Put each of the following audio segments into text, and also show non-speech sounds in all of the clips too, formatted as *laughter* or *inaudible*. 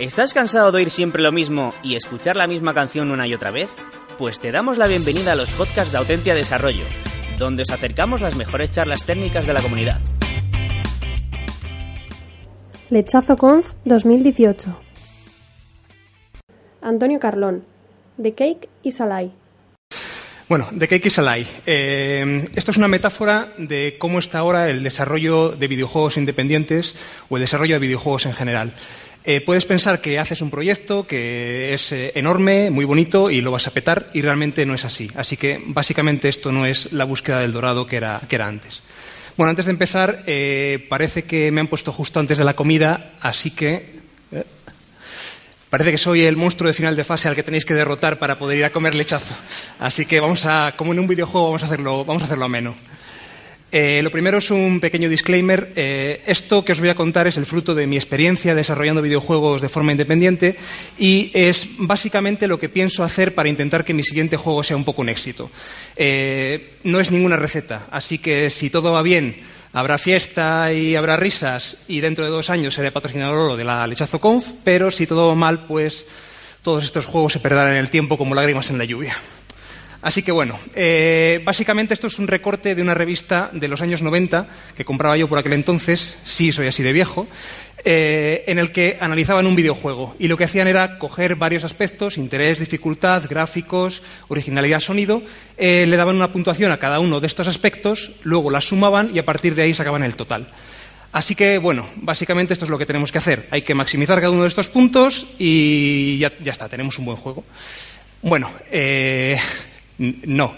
¿Estás cansado de oír siempre lo mismo y escuchar la misma canción una y otra vez? Pues te damos la bienvenida a los podcasts de Autentia Desarrollo, donde os acercamos las mejores charlas técnicas de la comunidad. Lechazo Conf 2018 Antonio Carlón The Cake is a Lie bueno, The Cake is a Lie. Eh, esto es una metáfora de cómo está ahora el desarrollo de videojuegos independientes o el desarrollo de videojuegos en general. Eh, puedes pensar que haces un proyecto que es eh, enorme, muy bonito y lo vas a petar y realmente no es así. Así que básicamente esto no es la búsqueda del dorado que era, que era antes. Bueno, antes de empezar, parece que me han puesto justo antes de la comida, así que Parece que soy el monstruo de final de fase al que tenéis que derrotar para poder ir a comer lechazo. Así que vamos a, como en un videojuego, vamos a hacerlo, vamos a hacerlo ameno. Eh, lo primero es un pequeño disclaimer. Eh, esto que os voy a contar es el fruto de mi experiencia desarrollando videojuegos de forma independiente y es básicamente lo que pienso hacer para intentar que mi siguiente juego sea un poco un éxito. Eh, no es ninguna receta, así que si todo va bien, Habrá fiesta y habrá risas y dentro de dos años seré patrocinador de la Lechazo Conf, pero si todo va mal, pues todos estos juegos se perderán en el tiempo como lágrimas en la lluvia. Así que bueno, eh, básicamente esto es un recorte de una revista de los años 90 que compraba yo por aquel entonces, sí soy así de viejo, eh, en el que analizaban un videojuego y lo que hacían era coger varios aspectos, interés, dificultad, gráficos, originalidad, sonido, eh, le daban una puntuación a cada uno de estos aspectos, luego la sumaban y a partir de ahí sacaban el total. Así que, bueno, básicamente esto es lo que tenemos que hacer. Hay que maximizar cada uno de estos puntos y ya, ya está, tenemos un buen juego. Bueno, eh, no.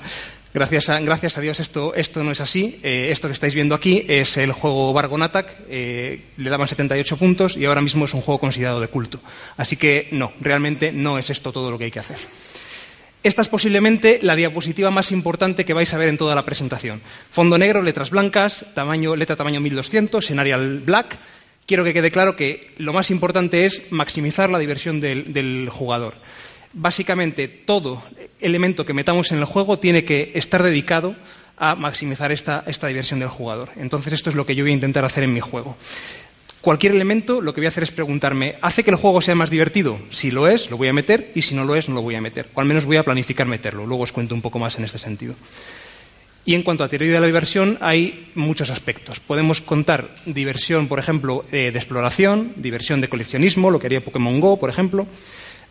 Gracias a, Dios esto, no es así. Eh, esto que estáis viendo aquí es el juego Bargon Attack. Eh, le daban 78 puntos y ahora mismo es un juego considerado de culto. Así que no, realmente no es esto todo lo que hay que hacer. Esta es posiblemente la diapositiva más importante que vais a ver en toda la presentación. Fondo negro, letras blancas, tamaño, letra tamaño 1200, Scenarial Black. Quiero que quede claro que lo más importante es maximizar la diversión del jugador básicamente todo elemento que metamos en el juego tiene que estar dedicado a maximizar esta, diversión del jugador. Entonces, esto es lo que yo voy a intentar hacer en mi juego. Cualquier elemento, lo que voy a hacer es preguntarme, ¿hace que el juego sea más divertido? Si lo es, lo voy a meter, y si no lo es, no lo voy a meter. O al menos voy a planificar meterlo. Luego os cuento un poco más en este sentido. Y en cuanto a teoría de la diversión, hay muchos aspectos. Podemos contar diversión, por ejemplo, eh, de exploración, diversión de coleccionismo, lo que haría Pokémon Go, por ejemplo,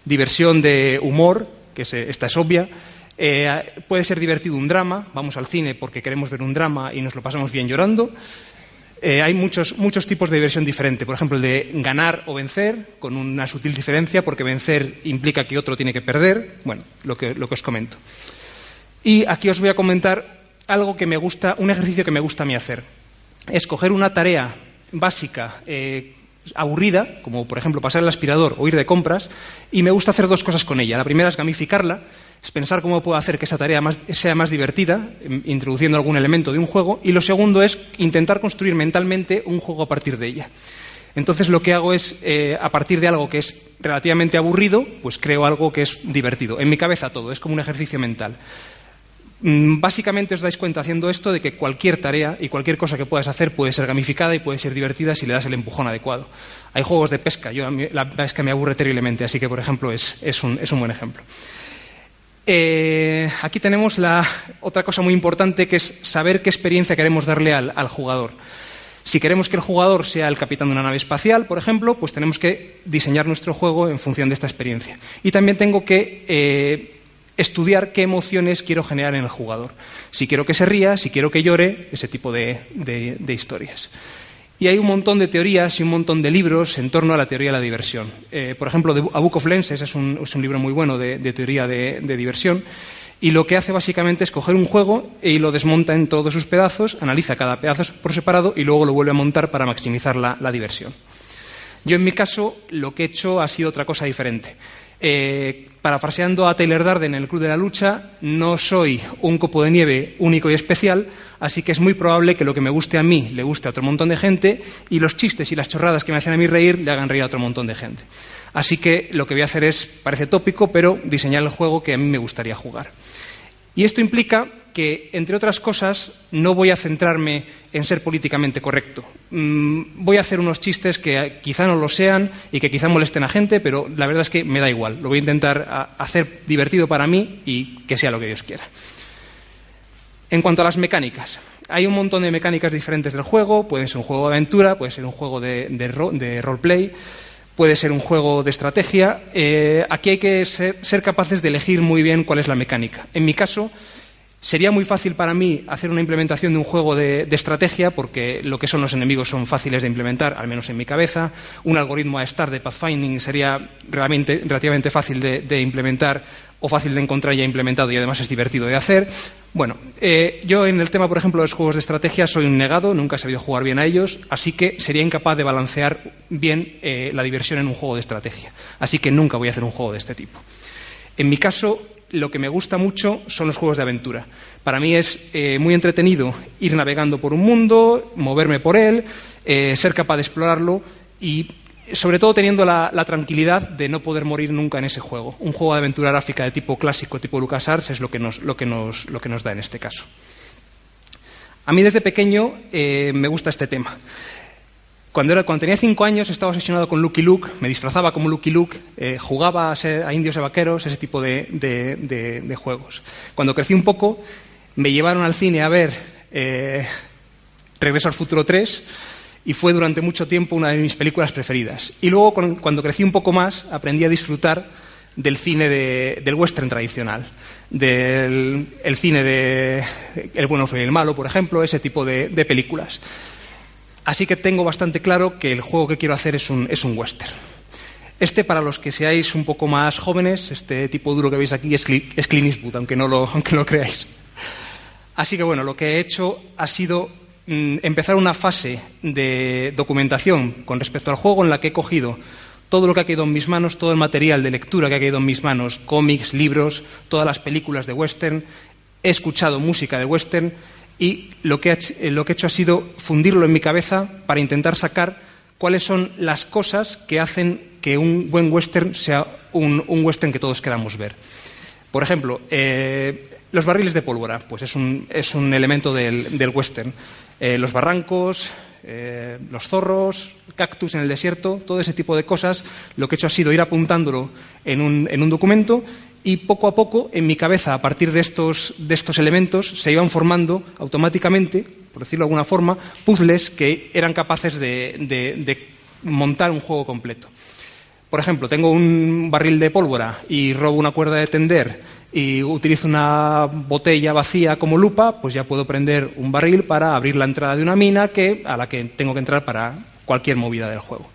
diversión de humor, que esta es obvia. Eh, puede ser divertido un drama, vamos al cine porque queremos ver un drama y nos lo pasamos bien llorando. Eh, hay muchos, muchos tipos de diversión diferente. Por ejemplo, el de ganar o vencer, con una sutil diferencia, porque vencer implica que otro tiene que perder. Bueno, lo que, os comento. Y aquí os voy a comentar algo que me gusta, un ejercicio que me gusta a mí hacer. Escoger una tarea básica eh, aburrida, como por ejemplo pasar el aspirador o ir de compras, y me gusta hacer dos cosas con ella. La primera es gamificarla, es pensar cómo puedo hacer que esa tarea sea más divertida, introduciendo algún elemento de un juego, y lo segundo es intentar construir mentalmente un juego a partir de ella. Entonces lo que hago es, eh, a partir de algo que es relativamente aburrido, pues creo algo que es divertido. En mi cabeza todo, es como un ejercicio mental. Mm, básicamente os dais cuenta haciendo esto de que cualquier tarea y cualquier cosa que puedas hacer puede ser gamificada y puede ser divertida si le das el empujón adecuado. Hay juegos de pesca, yo, la pesca me aburre terriblemente, así que, por ejemplo, es, un, buen ejemplo. Eh, aquí tenemos la otra cosa muy importante que es saber qué experiencia queremos darle al, jugador. Si queremos que el jugador sea el capitán de una nave espacial, por ejemplo, pues tenemos que diseñar nuestro juego en función de esta experiencia. Y también tengo que eh, estudiar qué emociones quiero generar en el jugador. Si quiero que se ría, si quiero que llore, ese tipo de, historias. Y hay un montón de teorías y un montón de libros en torno a la teoría de la diversión. Eh, por ejemplo, A Book of Lenses es un, libro muy bueno de, teoría de, diversión. Y lo que hace básicamente es coger un juego y lo desmonta en todos sus pedazos, analiza cada pedazo por separado y luego lo vuelve a montar para maximizar la, la diversión. Yo, en mi caso, lo que he hecho ha sido otra cosa diferente. Eh, parafraseando a Taylor Darden en el Club de la Lucha, no soy un copo de nieve único y especial, así que es muy probable que lo que me guste a mí le guste a otro montón de gente y los chistes y las chorradas que me hacen a mí reír le hagan reír a otro montón de gente. Así que lo que voy a hacer es, parece tópico, pero diseñar el juego que a mí me gustaría jugar. Y esto implica que, entre otras cosas, no voy a centrarme en ser políticamente correcto. Mm, voy a hacer unos chistes que quizá no lo sean y que quizá molesten a gente, pero la verdad es que me da igual. Lo voy a intentar hacer divertido para mí y que sea lo que Dios quiera. En cuanto a las mecánicas, hay un montón de mecánicas diferentes del juego. Puede ser un juego de aventura, puede ser un juego de, de roleplay puede ser un juego de estrategia. Eh, aquí hay que ser, capaces de elegir muy bien cuál es la mecánica. En mi caso, sería muy fácil para mí hacer una implementación de un juego de, estrategia porque lo que son los enemigos son fáciles de implementar, al menos en mi cabeza. Un algoritmo a estar de pathfinding sería realmente, relativamente fácil de implementar o fácil de encontrar ya implementado y además es divertido de hacer. Bueno, eh, yo en el tema, por ejemplo, de los juegos de estrategia soy un negado, nunca he sabido jugar bien a ellos, así que sería incapaz de balancear bien eh, la diversión en un juego de estrategia. Así que nunca voy a hacer un juego de este tipo. En mi caso, lo que me gusta mucho son los juegos de aventura. Para mí es eh, muy entretenido ir navegando por un mundo, moverme por él, ser capaz de explorarlo y sobre todo teniendo la, tranquilidad de no poder morir nunca en ese juego. Un juego de aventura gráfica de tipo clásico, tipo LucasArts, es lo que nos, lo que nos, lo que nos da en este caso. A mí desde pequeño eh, me gusta este tema. Cuando, era, cuando, tenía cinco años estaba obsesionado con Lucky Luke, me disfrazaba como Lucky Luke, eh, jugaba a, indios y vaqueros, ese tipo de, de, juegos. Cuando crecí un poco, me llevaron al cine a ver eh, Regreso al Futuro 3 y fue durante mucho tiempo una de mis películas preferidas. Y luego, cuando crecí un poco más, aprendí a disfrutar del cine del western tradicional, del cine de El bueno y el malo, por ejemplo, ese tipo de, películas. Así que tengo bastante claro que el juego que quiero hacer es un, es un western. Este, para los que seáis un poco más jóvenes, este tipo duro que veis aquí es, es Clint Eastwood, aunque no, lo, *laughs* aunque no lo creáis. Así que bueno, lo que he hecho ha sido Mm, empezar una fase de documentación con respecto al juego en la que he cogido todo lo que ha caído en mis manos, todo el material de lectura que ha caído en mis manos, cómics, libros, todas las películas de western, he escuchado música de western y lo que, he, eh, lo que he hecho ha sido fundirlo en mi cabeza para intentar sacar cuáles son las cosas que hacen que un buen western sea un, western que todos queramos ver. Por ejemplo, eh, los barriles de pólvora, pues es un, es un elemento del, del western. Eh, los barrancos, los zorros, cactus en el desierto, todo ese tipo de cosas, lo que he hecho ha sido ir apuntándolo en un, en un documento y poco a poco en mi cabeza, a partir de estos, de estos elementos, se iban formando automáticamente, por decirlo de alguna forma, puzzles que eran capaces de, de montar un juego completo. Por ejemplo, tengo un barril de pólvora y robo una cuerda de tender y utilizo una botella vacía como lupa, pues ya puedo prender un barril para abrir la entrada de una mina que, a la que tengo que entrar para cualquier movida del juego.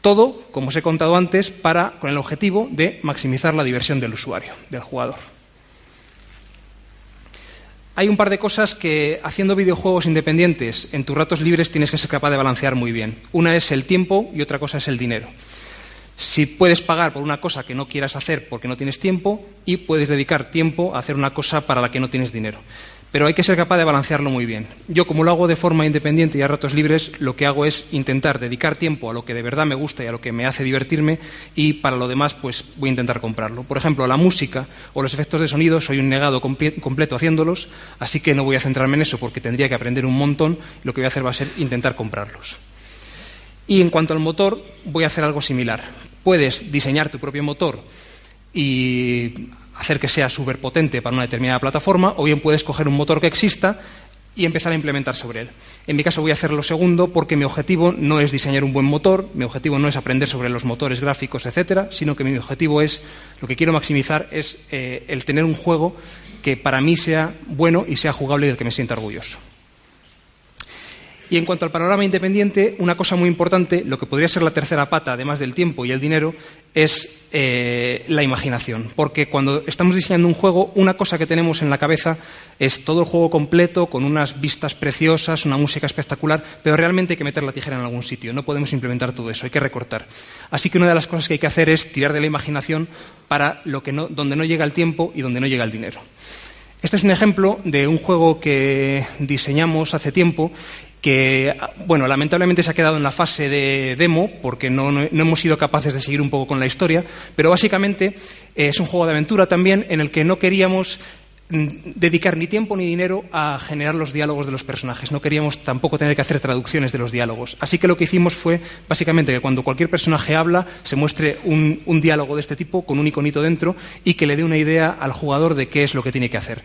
Todo, como os he contado antes, para, con el objetivo de maximizar la diversión del usuario, del jugador. Hay un par de cosas que haciendo videojuegos independientes en tus ratos libres tienes que ser capaz de balancear muy bien. Una es el tiempo y otra cosa es el dinero. Si puedes pagar por una cosa que no quieras hacer porque no tienes tiempo y puedes dedicar tiempo a hacer una cosa para la que no tienes dinero. Pero hay que ser capaz de balancearlo muy bien. Yo, como lo hago de forma independiente y a ratos libres, lo que hago es intentar dedicar tiempo a lo que de verdad me gusta y a lo que me hace divertirme y para lo demás, pues voy a intentar comprarlo. Por ejemplo, la música o los efectos de sonido, soy un negado completo haciéndolos, así que no voy a centrarme en eso porque tendría que aprender un montón. Lo que voy a hacer va a ser intentar comprarlos. Y en cuanto al motor, voy a hacer algo similar. Puedes diseñar tu propio motor y hacer que sea súper potente para una determinada plataforma, o bien puedes coger un motor que exista y empezar a implementar sobre él. En mi caso voy a hacer lo segundo porque mi objetivo no es diseñar un buen motor, mi objetivo no es aprender sobre los motores gráficos, etcétera, sino que mi objetivo es, lo que quiero maximizar es eh, el tener un juego que para mí sea bueno y sea jugable y del que me sienta orgulloso. Y en cuanto al panorama independiente, una cosa muy importante, lo que podría ser la tercera pata, además del tiempo y el dinero, es eh, la imaginación. Porque cuando estamos diseñando un juego, una cosa que tenemos en la cabeza es todo el juego completo, con unas vistas preciosas, una música espectacular, pero realmente hay que meter la tijera en algún sitio. No podemos implementar todo eso, hay que recortar. Así que una de las cosas que hay que hacer es tirar de la imaginación para lo que no, donde no llega el tiempo y donde no llega el dinero. Este es un ejemplo de un juego que diseñamos hace tiempo que, bueno, lamentablemente se ha quedado en la fase de demo porque no, hemos sido capaces de seguir un poco con la historia, pero básicamente es un juego de aventura también en el que no queríamos dedicar ni tiempo ni dinero a generar los diálogos de los personajes. No queríamos tampoco tener que hacer traducciones de los diálogos. Así que lo que hicimos fue básicamente que cuando cualquier personaje habla se muestre un, diálogo de este tipo con un iconito dentro y que le dé una idea al jugador de qué es lo que tiene que hacer.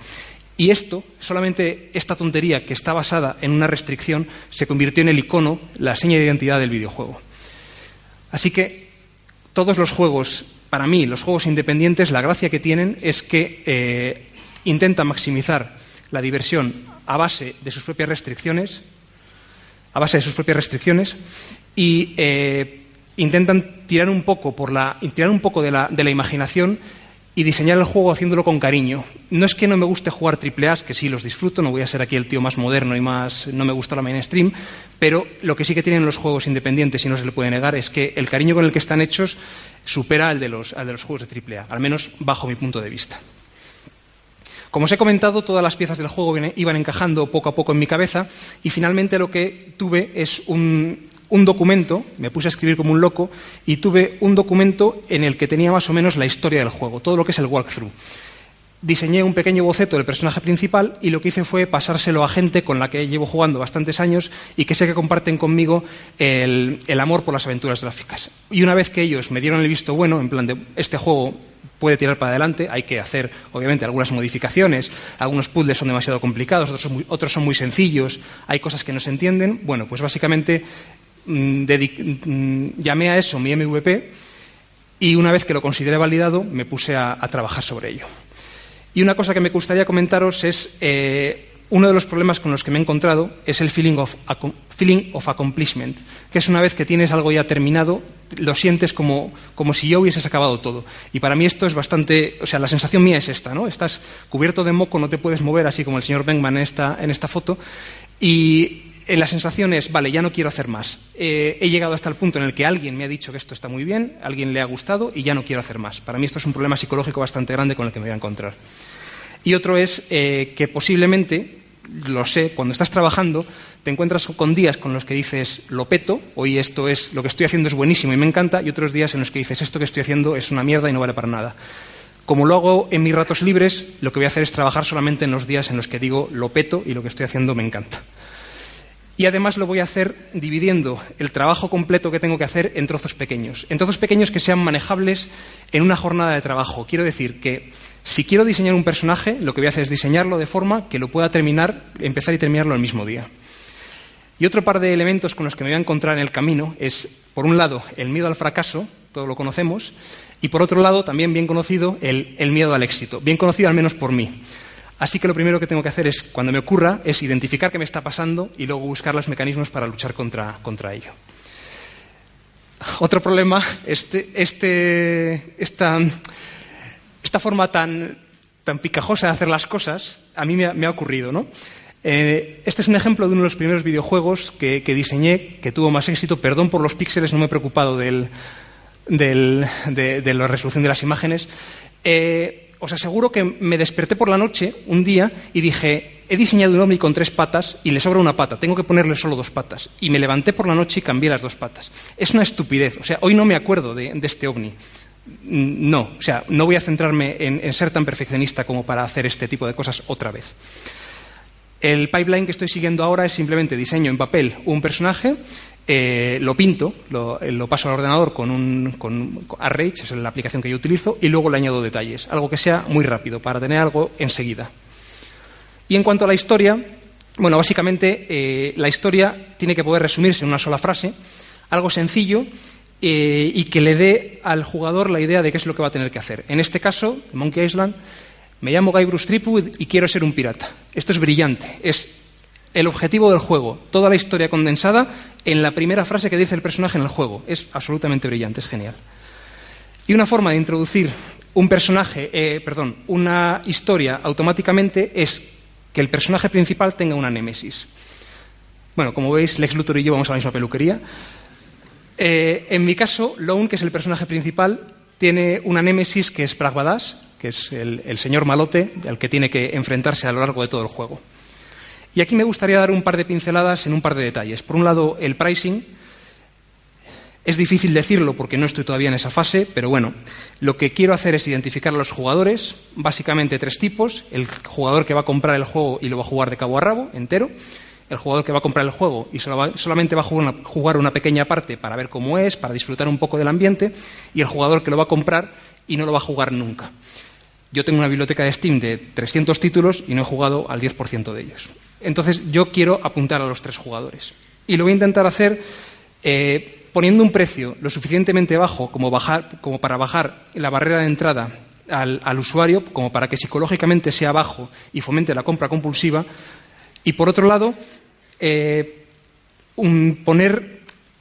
Y esto, solamente esta tontería que está basada en una restricción, se convirtió en el icono, la seña de identidad del videojuego. Así que todos los juegos, para mí, los juegos independientes, la gracia que tienen es que eh, intentan maximizar la diversión a base de sus propias restricciones, a base de sus propias restricciones, y eh, intentan tirar un poco por la, tirar un poco de la, de la imaginación y diseñar el juego haciéndolo con cariño. No es que no me guste jugar triple A, que sí los disfruto, no voy a ser aquí el tío más moderno y más no me gusta la mainstream, pero lo que sí que tienen los juegos independientes y no se le puede negar es que el cariño con el que están hechos supera al de los, al de los juegos de triple A, al menos bajo mi punto de vista. Como os he comentado, todas las piezas del juego iban encajando poco a poco en mi cabeza y finalmente lo que tuve es un, un documento, me puse a escribir como un loco, y tuve un documento en el que tenía más o menos la historia del juego, todo lo que es el walkthrough. Diseñé un pequeño boceto del personaje principal y lo que hice fue pasárselo a gente con la que llevo jugando bastantes años y que sé que comparten conmigo el, amor por las aventuras gráficas. Y una vez que ellos me dieron el visto bueno, en plan de este juego puede tirar para adelante, hay que hacer, obviamente, algunas modificaciones, algunos puzzles son demasiado complicados, otros son muy, otros son muy sencillos, hay cosas que no se entienden. Bueno, pues básicamente Mm, mm, llamé a eso mi MVP y una vez que lo consideré validado me puse a, trabajar sobre ello. Y una cosa que me gustaría comentaros es eh, uno de los problemas con los que me he encontrado es el feeling of, feeling of accomplishment, que es una vez que tienes algo ya terminado, lo sientes como, como, si ya hubieses acabado todo. Y para mí esto es bastante, o sea, la sensación mía es esta, ¿no? Estás cubierto de moco, no te puedes mover, así como el señor Bengman en esta, en esta foto, y eh, la sensación es, vale, ya no quiero hacer más. Eh, he llegado hasta el punto en el que alguien me ha dicho que esto está muy bien, alguien le ha gustado y ya no quiero hacer más. Para mí esto es un problema psicológico bastante grande con el que me voy a encontrar. Y otro es eh, que posiblemente, lo sé, cuando estás trabajando, te encuentras con días con los que dices, lo peto, hoy esto es, lo que estoy haciendo es buenísimo y me encanta, y otros días en los que dices, esto que estoy haciendo es una mierda y no vale para nada. Como lo hago en mis ratos libres, lo que voy a hacer es trabajar solamente en los días en los que digo, lo peto y lo que estoy haciendo me encanta. Y además lo voy a hacer dividiendo el trabajo completo que tengo que hacer en trozos pequeños, en trozos pequeños que sean manejables en una jornada de trabajo. Quiero decir que si quiero diseñar un personaje, lo que voy a hacer es diseñarlo de forma que lo pueda terminar, empezar y terminarlo el mismo día. Y otro par de elementos con los que me voy a encontrar en el camino es, por un lado, el miedo al fracaso, todo lo conocemos, y por otro lado, también bien conocido, el, el miedo al éxito, bien conocido al menos por mí. Así que lo primero que tengo que hacer es, cuando me ocurra, es identificar qué me está pasando y luego buscar los mecanismos para luchar contra, contra ello. Otro problema, este, este, esta, esta forma tan, tan picajosa de hacer las cosas, a mí me ha, ocurrido, ¿no? Eh, este es un ejemplo de uno de los primeros videojuegos que, diseñé, que tuvo más éxito. Perdón por los píxeles, no me he preocupado del, del, de, de, la resolución de las imágenes. Eh, os aseguro que me desperté por la noche un día y dije, he diseñado un ovni con tres patas y le sobra una pata, tengo que ponerle solo dos patas. Y me levanté por la noche y cambié las dos patas. Es una estupidez, o sea, hoy no me acuerdo de, este ovni. Mm, no, o sea, no voy a centrarme en, en ser tan perfeccionista como para hacer este tipo de cosas otra vez. El pipeline que estoy siguiendo ahora es simplemente diseño en papel un personaje, eh, lo pinto, lo, eh, lo, paso al ordenador con un con Arrange, es la aplicación que yo utilizo, y luego le añado detalles, algo que sea muy rápido, para tener algo enseguida. Y en cuanto a la historia, bueno, básicamente eh, la historia tiene que poder resumirse en una sola frase, algo sencillo y que le dé al jugador la idea de qué es lo que va a tener que hacer. En este caso, Monkey Island, me llamo Guy Bruce Tripwood y quiero ser un pirata. Esto es brillante, el objetivo del juego, toda la historia condensada en la primera frase que dice el personaje en el juego. Es absolutamente brillante, es genial. Y una forma de introducir un personaje, eh, perdón, una historia automáticamente es que el personaje principal tenga una némesis. Bueno, como veis, Lex Luthor y yo vamos a la misma peluquería. Eh, en mi caso, Lone, que es el personaje principal, tiene una némesis que es Pragvadas, que es el, el señor malote al que tiene que enfrentarse a lo largo de todo el juego. Y aquí me gustaría dar un par de pinceladas en un par de detalles. Por un lado, el pricing. Es difícil decirlo porque no estoy todavía en esa fase, pero bueno, lo que quiero hacer es identificar a los jugadores, básicamente tres tipos, el jugador que va a comprar el juego y lo va a jugar de cabo a rabo, entero, el jugador que va a comprar el juego y solamente va a jugar una, pequeña parte para ver cómo es, para disfrutar un poco del ambiente, y el jugador que lo va a comprar y no lo va a jugar nunca. Yo tengo una biblioteca de Steam de 300 títulos y no he jugado al 10% de ellos. Entonces yo quiero apuntar a los tres jugadores. Y lo voy a intentar hacer eh, poniendo un precio lo suficientemente bajo como, para bajar la barrera de entrada al, usuario, como para que psicológicamente sea bajo y fomente la compra compulsiva, y por otro lado, eh,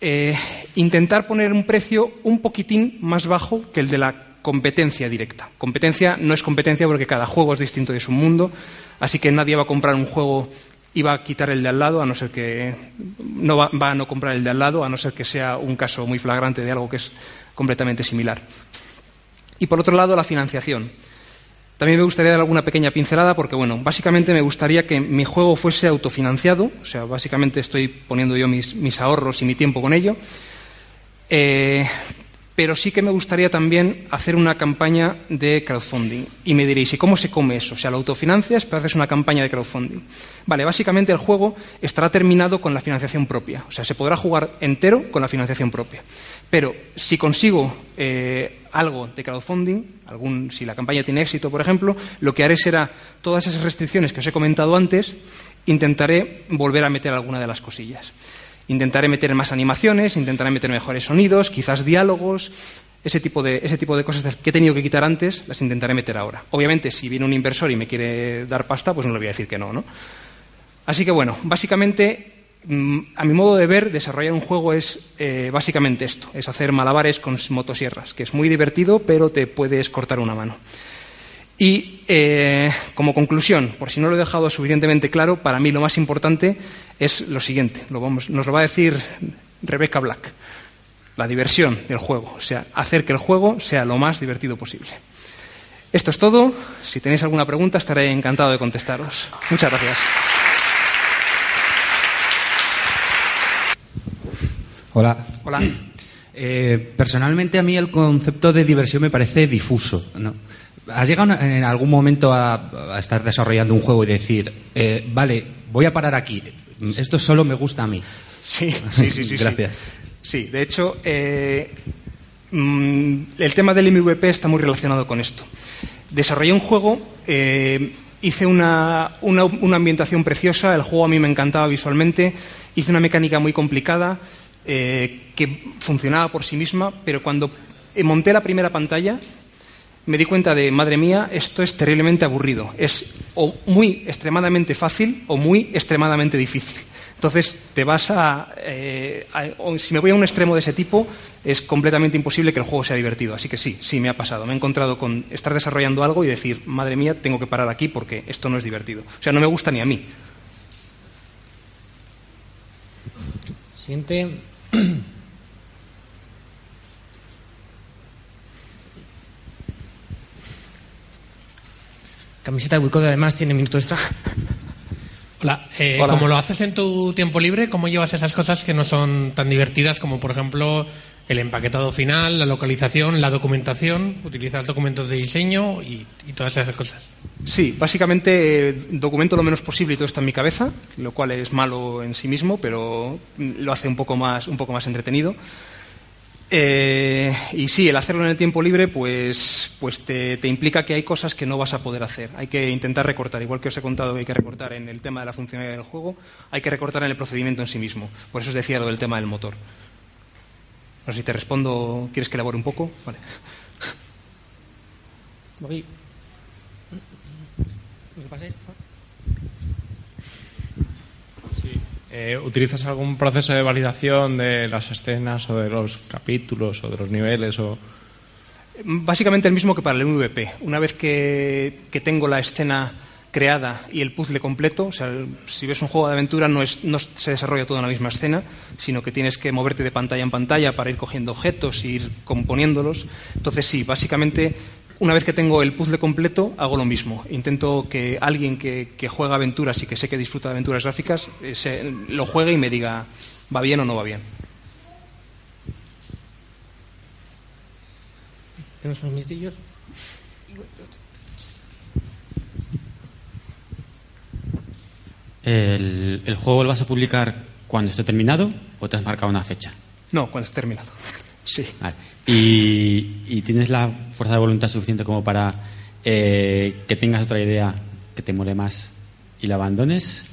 eh, intentar poner un precio un poquitín más bajo que el de la competencia directa. Competencia no es competencia porque cada juego es distinto de su mundo, así que nadie va a comprar un juego iba a quitar el de al lado, a no ser que no va, a no comprar el de al lado, a no ser que sea un caso muy flagrante de algo que es completamente similar. Y por otro lado, la financiación. También me gustaría dar alguna pequeña pincelada porque, bueno, básicamente me gustaría que mi juego fuese autofinanciado, o sea, básicamente estoy poniendo yo mis, mis ahorros y mi tiempo con ello. Eh, pero sí que me gustaría también hacer una campaña de crowdfunding. Y me diréis, ¿y cómo se come eso? O sea, lo autofinancias, pero haces una campaña de crowdfunding. Vale, básicamente el juego estará terminado con la financiación propia. O sea, se podrá jugar entero con la financiación propia. Pero si consigo eh, algo de crowdfunding, algún, si la campaña tiene éxito, por ejemplo, lo que haré será todas esas restricciones que os he comentado antes, intentaré volver a meter alguna de las cosillas. Intentaré meter más animaciones, intentaré meter mejores sonidos, quizás diálogos, ese tipo, de, ese tipo de cosas que he tenido que quitar antes, las intentaré meter ahora. Obviamente, si viene un inversor y me quiere dar pasta, pues no le voy a decir que no, ¿no? Así que bueno, básicamente, mm, a mi modo de ver, desarrollar un juego es eh, básicamente esto, es hacer malabares con motosierras, que es muy divertido, pero te puedes cortar una mano. Y eh, como conclusión, por si no lo he dejado suficientemente claro, para mí lo más importante es lo siguiente, nos lo va a decir Rebecca Black, la diversión del juego, o sea, hacer que el juego sea lo más divertido posible. Esto es todo. Si tenéis alguna pregunta, estaré encantado de contestaros. Muchas gracias. Hola. Hola. Eh, personalmente a mí el concepto de diversión me parece difuso. ¿no? ¿Has llegado en algún momento a, estar desarrollando un juego y decir, eh, vale, voy a parar aquí, esto solo me gusta a mí? Sí, sí, sí. sí Gracias. Sí. de hecho, eh, mm, el tema del MVP está muy relacionado con esto. Desarrollé un juego, eh, hice una, una, ambientación preciosa, el juego a mí me encantaba visualmente, hice una mecánica muy complicada que funcionaba por sí misma, pero cuando monté la primera pantalla, me di cuenta de, madre mía, esto es terriblemente aburrido. Es o muy extremadamente fácil o muy extremadamente difícil. Entonces, te vas a, eh, Si me voy a un extremo de ese tipo, es completamente imposible que el juego sea divertido. Así que sí, sí, me ha pasado. Me he encontrado con estar desarrollando algo y decir, madre mía, tengo que parar aquí porque esto no es divertido. O sea, no me gusta ni a mí. Siente. *clears throat* Camiseta de boicot además tiene minuto extra. Eh, Hola. Como lo haces en tu tiempo libre, ¿cómo llevas esas cosas que no son tan divertidas como, por ejemplo, el empaquetado final, la localización, la documentación? ¿Utilizas documentos de diseño y, todas esas cosas? Sí, básicamente eh, documento lo menos posible y todo está en mi cabeza, lo cual es malo en sí mismo, pero lo hace un poco más, un poco más entretenido. Eh, y sí, el hacerlo en el tiempo libre, pues, pues te, implica que hay cosas que no vas a poder hacer. Hay que intentar recortar, igual que os he contado que hay que recortar en el tema de la funcionalidad del juego, hay que recortar en el procedimiento en sí mismo. Por eso os decía lo del tema del motor. No sé si te respondo, ¿quieres que elabore un poco? Vale. Eh, ¿Utilizas algún proceso de validación de las escenas o de los capítulos o de los niveles? O... Básicamente el mismo que para el MVP. Una vez que, tengo la escena creada y el puzzle completo, o sea, si ves un juego de aventura no, es, no se desarrolla toda la misma escena, sino que tienes que moverte de pantalla en pantalla para ir cogiendo objetos e ir componiéndolos. Entonces sí, básicamente una vez que tengo el puzzle completo, hago lo mismo. Intento que alguien que, juega aventuras y que sé que disfruta de aventuras gráficas eh, lo juegue y me diga, ¿va bien o no va bien? Tenemos unos minutillos. ¿El, ¿El juego lo vas a publicar cuando esté terminado o te has marcado una fecha? No, cuando esté terminado. *laughs* Sí. Vale. ¿Y, y tienes la fuerza de voluntad suficiente como para eh, que tengas otra idea que te mole más y la abandones?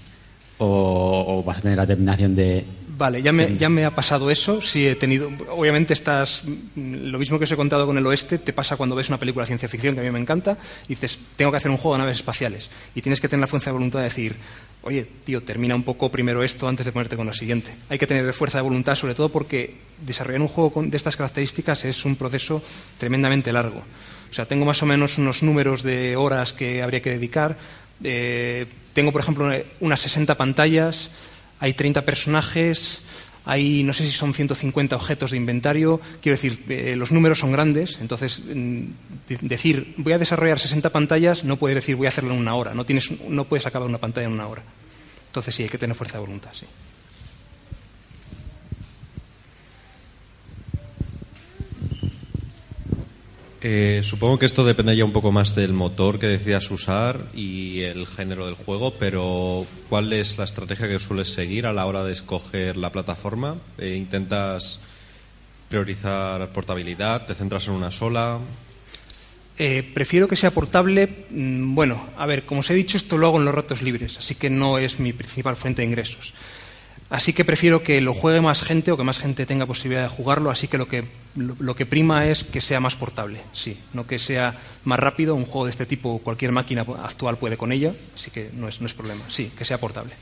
¿O, vas a tener la determinación de, Vale, ya me, ya me ha pasado eso. Sí he tenido. Obviamente, estás. Lo mismo que os he contado con el oeste, te pasa cuando ves una película de ciencia ficción que a mí me encanta. Y dices, tengo que hacer un juego de naves espaciales. Y tienes que tener la fuerza de voluntad de decir, oye, tío, termina un poco primero esto antes de ponerte con lo siguiente. Hay que tener fuerza de voluntad, sobre todo porque desarrollar un juego con, de estas características es un proceso tremendamente largo. O sea, tengo más o menos unos números de horas que habría que dedicar. Eh, tengo, por ejemplo, unas 60 pantallas hay 30 personajes, hay no sé si son 150 objetos de inventario. Quiero decir, eh, los números son grandes, entonces mm, decir voy a desarrollar 60 pantallas no puedes decir voy a hacerlo en una hora. No, tienes, no puedes acabar una pantalla en una hora. Entonces sí, hay que tener fuerza de voluntad, sí. Eh, supongo que esto depende ya un poco más del motor que decidas usar y el género del juego, pero ¿cuál es la estrategia que sueles seguir a la hora de escoger la plataforma? Eh, ¿Intentas priorizar portabilidad? ¿Te centras en una sola? Eh, prefiero que sea portable. Mm, bueno, a ver, como os he dicho, esto lo hago en los ratos libres, así que no es mi principal fuente de ingresos. Así que prefiero que lo juegue más gente o que más gente tenga posibilidad de jugarlo, así que lo que, lo, que prima es que sea más portable, sí, no que sea más rápido. Un juego de este tipo cualquier máquina actual puede con ella, así que no es, no es problema, sí, que sea portable.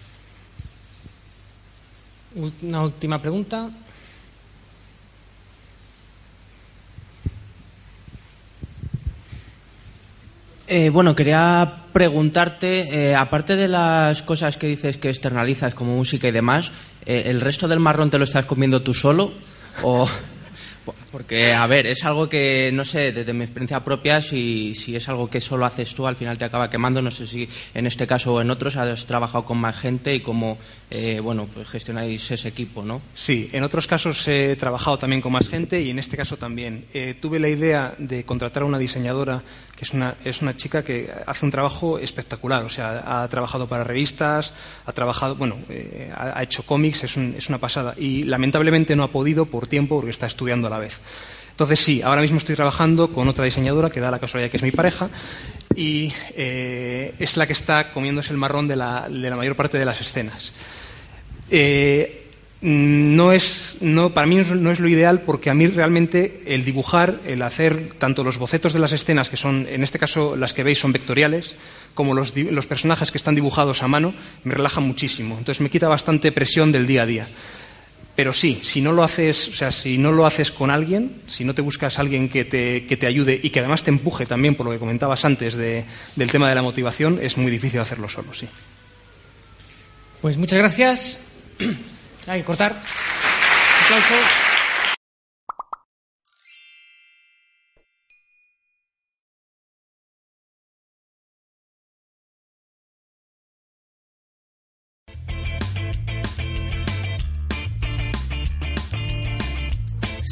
Una última pregunta. Eh, bueno, quería preguntarte, eh, aparte de las cosas que dices que externalizas como música y demás, eh, ¿el resto del marrón te lo estás comiendo tú solo? ¿O, porque, a ver, es algo que, no sé, desde mi experiencia propia, si, si es algo que solo haces tú, al final te acaba quemando. No sé si en este caso o en otros has trabajado con más gente y cómo, eh, bueno, pues gestionáis ese equipo, ¿no? Sí, en otros casos he trabajado también con más gente y en este caso también. Eh, tuve la idea de contratar a una diseñadora que es una, es una chica que hace un trabajo espectacular. O sea, ha trabajado para revistas, ha trabajado, bueno, eh, ha, hecho cómics, es, un, es una pasada. Y lamentablemente no ha podido por tiempo porque está estudiando a la vez. Entonces, sí, ahora mismo estoy trabajando con otra diseñadora que da la casualidad que es mi pareja y eh, es la que está comiéndose el marrón de la, mayor parte de las escenas. Eh, no es, no, para mí no es lo ideal porque a mí realmente el dibujar, el hacer tanto los bocetos de las escenas, que son, en este caso las que veis son vectoriales, como los, los personajes que están dibujados a mano, me relaja muchísimo. Entonces me quita bastante presión del día a día. Pero sí, si no lo haces, o sea, si no lo haces con alguien, si no te buscas alguien que te, que te ayude y que además te empuje también por lo que comentabas antes de, del tema de la motivación, es muy difícil hacerlo solo, sí. Pues muchas gracias. *clears throat* Hay que cortar.